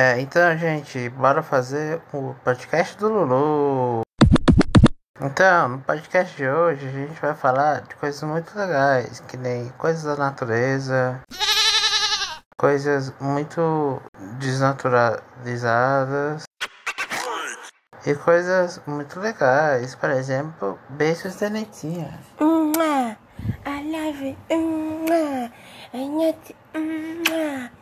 É, então, gente, bora fazer o podcast do Lulu. Então, no podcast de hoje a gente vai falar de coisas muito legais, que nem coisas da natureza, coisas muito desnaturalizadas e coisas muito legais, por exemplo, beijos da netinha. I love you. I love it. I love.